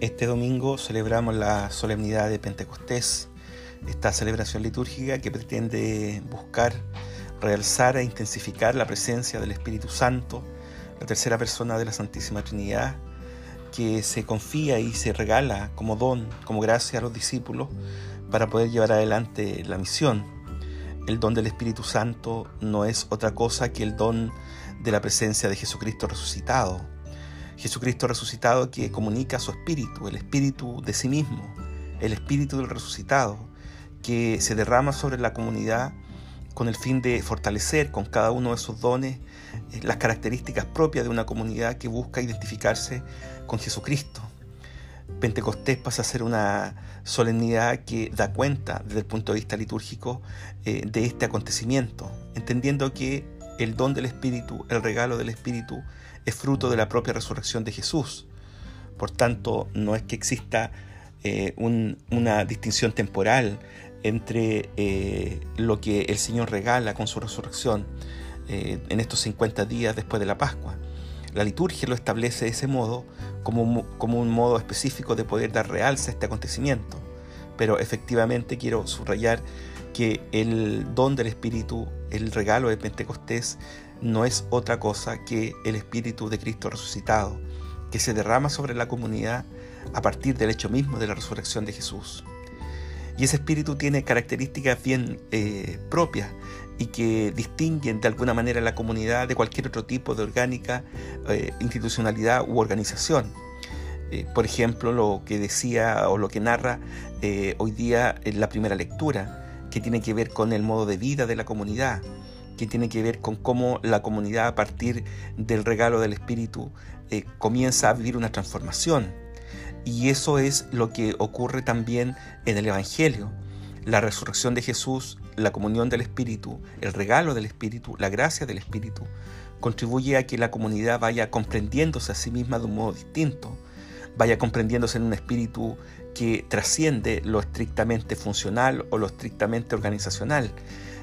Este domingo celebramos la solemnidad de Pentecostés, esta celebración litúrgica que pretende buscar realzar e intensificar la presencia del Espíritu Santo, la tercera persona de la Santísima Trinidad, que se confía y se regala como don, como gracia a los discípulos para poder llevar adelante la misión. El don del Espíritu Santo no es otra cosa que el don de la presencia de Jesucristo resucitado, Jesucristo resucitado que comunica su espíritu, el espíritu de sí mismo, el espíritu del resucitado, que se derrama sobre la comunidad con el fin de fortalecer con cada uno de sus dones eh, las características propias de una comunidad que busca identificarse con Jesucristo. Pentecostés pasa a ser una solemnidad que da cuenta desde el punto de vista litúrgico eh, de este acontecimiento, entendiendo que el don del Espíritu, el regalo del Espíritu, es fruto de la propia resurrección de Jesús. Por tanto, no es que exista eh, una distinción temporal entre eh, lo que el Señor regala con su resurrección eh, en estos 50 días después de la Pascua. La liturgia lo establece de ese modo como, como un modo específico de poder dar realce a este acontecimiento. Pero efectivamente quiero subrayar que el don del Espíritu, el regalo de Pentecostés, no es otra cosa que el Espíritu de Cristo resucitado, que se derrama sobre la comunidad a partir del hecho mismo de la resurrección de Jesús. Y ese espíritu tiene características bien eh, propias y que distinguen de alguna manera la comunidad de cualquier otro tipo de orgánica, eh, institucionalidad u organización. Eh, por ejemplo, lo que decía o lo que narra hoy día en la primera lectura, que tiene que ver con el modo de vida de la comunidad, que tiene que ver con cómo la comunidad a partir del regalo del Espíritu eh, comienza a vivir una transformación. Y eso es lo que ocurre también en el Evangelio. La resurrección de Jesús, la comunión del Espíritu, el regalo del Espíritu, la gracia del Espíritu, contribuye a que la comunidad vaya comprendiéndose a sí misma de un modo distinto, vaya comprendiéndose en un espíritu que trasciende lo estrictamente funcional o lo estrictamente organizacional,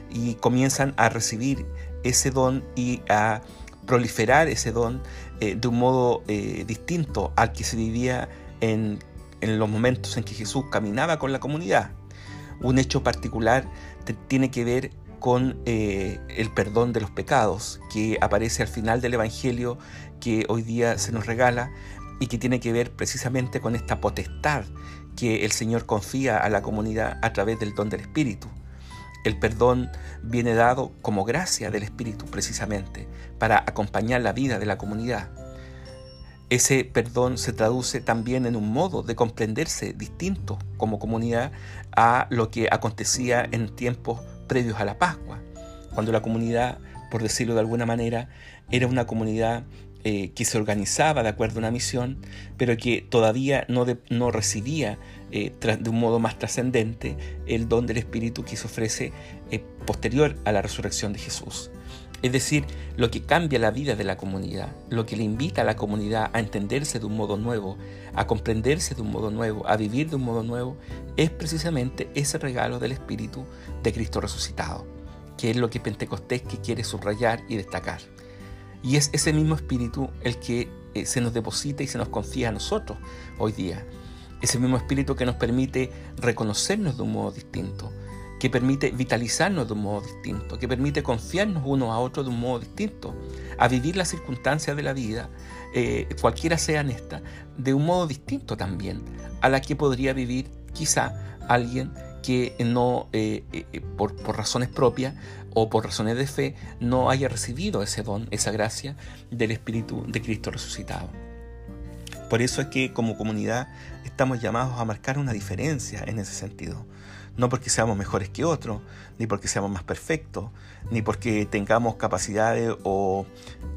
y comienzan a recibir ese don y a proliferar ese don eh, de un modo eh, distinto al que se vivía en, los momentos en que Jesús caminaba con la comunidad. Un hecho particular tiene que ver con eh, el perdón de los pecados que aparece al final del Evangelio que hoy día se nos regala y que tiene que ver precisamente con esta potestad que el Señor confía a la comunidad a través del don del Espíritu. El perdón viene dado como gracia del Espíritu precisamente para acompañar la vida de la comunidad. Ese perdón se traduce también en un modo de comprenderse distinto como comunidad a lo que acontecía en tiempos previos a la Pascua, cuando la comunidad, por decirlo de alguna manera, era una comunidad eh, que se organizaba de acuerdo a una misión, pero que todavía no, recibía eh, de un modo más trascendente el don del Espíritu que se ofrece eh, posterior a la resurrección de Jesús. Es decir, lo que cambia la vida de la comunidad, lo que le invita a la comunidad a entenderse de un modo nuevo, a comprenderse de un modo nuevo, a vivir de un modo nuevo, es precisamente ese regalo del Espíritu de Cristo resucitado, que es lo que Pentecostés quiere subrayar y destacar. Y es ese mismo Espíritu el que eh, se nos deposita y se nos confía a nosotros hoy día. Ese mismo espíritu que nos permite reconocernos de un modo distinto, que permite vitalizarnos de un modo distinto, que permite confiarnos unos a otros de un modo distinto, a vivir las circunstancias de la vida, eh, cualquiera sean estas, de un modo distinto también a la que podría vivir quizá alguien que no, eh, eh, por, por, razones propias o por razones de fe, no haya recibido ese don, esa gracia del Espíritu de Cristo resucitado. Por eso es que como comunidad estamos llamados a marcar una diferencia en ese sentido. No porque seamos mejores que otros, ni porque seamos más perfectos, ni porque tengamos capacidades o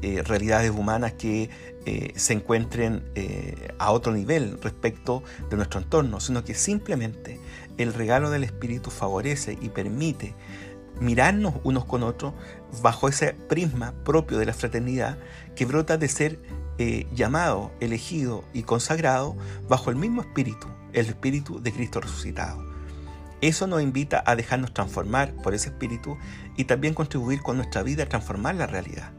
eh, realidades humanas que eh, se encuentren eh, a otro nivel respecto de nuestro entorno, sino que simplemente el regalo del Espíritu favorece y permite mirarnos unos con otros bajo ese prisma propio de la fraternidad que brota de ser llamado, elegido y consagrado bajo el mismo espíritu, el espíritu de Cristo resucitado. Eso nos invita a dejarnos transformar por ese espíritu y también contribuir con nuestra vida a transformar la realidad.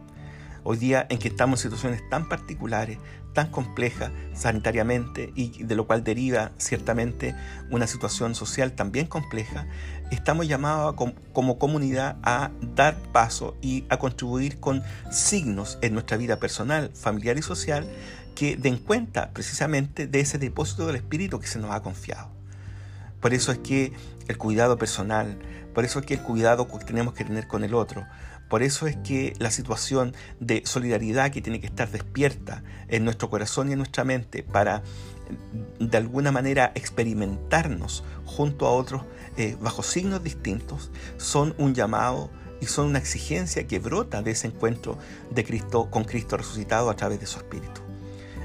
Hoy día en que estamos en situaciones tan particulares, tan complejas sanitariamente y de lo cual deriva ciertamente una situación social también compleja, estamos llamados como comunidad a dar paso y a contribuir con signos en nuestra vida personal, familiar y social que den cuenta precisamente de ese depósito del Espíritu que se nos ha confiado. Por eso es que el cuidado personal, por eso es que el cuidado que tenemos que tener con el otro, por eso es que la situación de solidaridad que tiene que estar despierta en nuestro corazón y en nuestra mente para de alguna manera experimentarnos junto a otros eh, bajo signos distintos, son un llamado y son una exigencia que brota de ese encuentro de Cristo con Cristo resucitado a través de su Espíritu.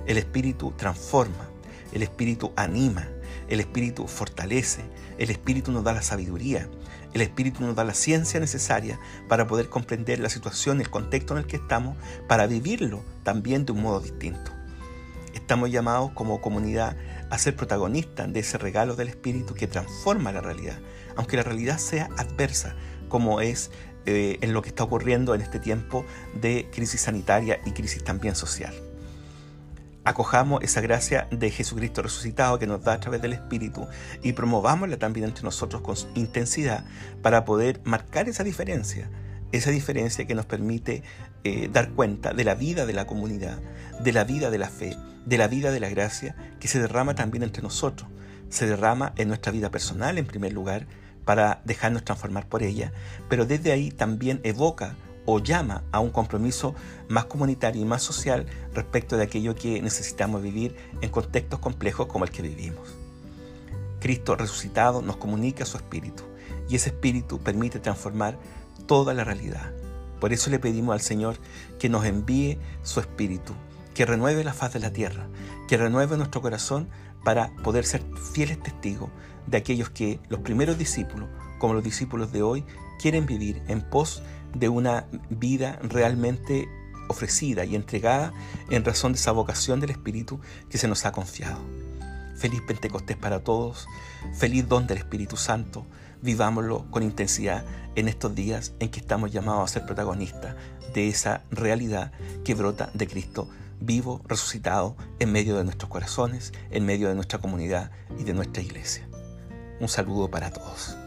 El Espíritu transforma, el Espíritu anima, el Espíritu fortalece, el Espíritu nos da la sabiduría, el Espíritu nos da la ciencia necesaria para poder comprender la situación, el contexto en el que estamos, para vivirlo también de un modo distinto. Estamos llamados como comunidad a ser protagonistas de ese regalo del Espíritu que transforma la realidad, aunque la realidad sea adversa, como es eh, en lo que está ocurriendo en este tiempo de crisis sanitaria y crisis también social acojamos esa gracia de Jesucristo resucitado que nos da a través del Espíritu y promovámosla también entre nosotros con intensidad para poder marcar esa diferencia, esa diferencia que nos permite eh, dar cuenta de la vida de la comunidad, de la vida de la fe, de la vida de la gracia que se derrama también entre nosotros, se derrama en nuestra vida personal en primer lugar para dejarnos transformar por ella, pero desde ahí también evoca o llama a un compromiso más comunitario y más social respecto de aquello que necesitamos vivir en contextos complejos como el que vivimos. Cristo resucitado nos comunica su espíritu y ese espíritu permite transformar toda la realidad. Por eso le pedimos al Señor que nos envíe su espíritu, que renueve la faz de la tierra, que renueve nuestro corazón para poder ser fieles testigos de aquellos que los primeros discípulos, como los discípulos de hoy, quieren vivir en pos de una vida realmente ofrecida y entregada en razón de esa vocación del Espíritu que se nos ha confiado. Feliz Pentecostés para todos, feliz don del Espíritu Santo, vivámoslo con intensidad en estos días en que estamos llamados a ser protagonistas de esa realidad que brota de Cristo vivo, resucitado en medio de nuestros corazones, en medio de nuestra comunidad y de nuestra iglesia. Un saludo para todos.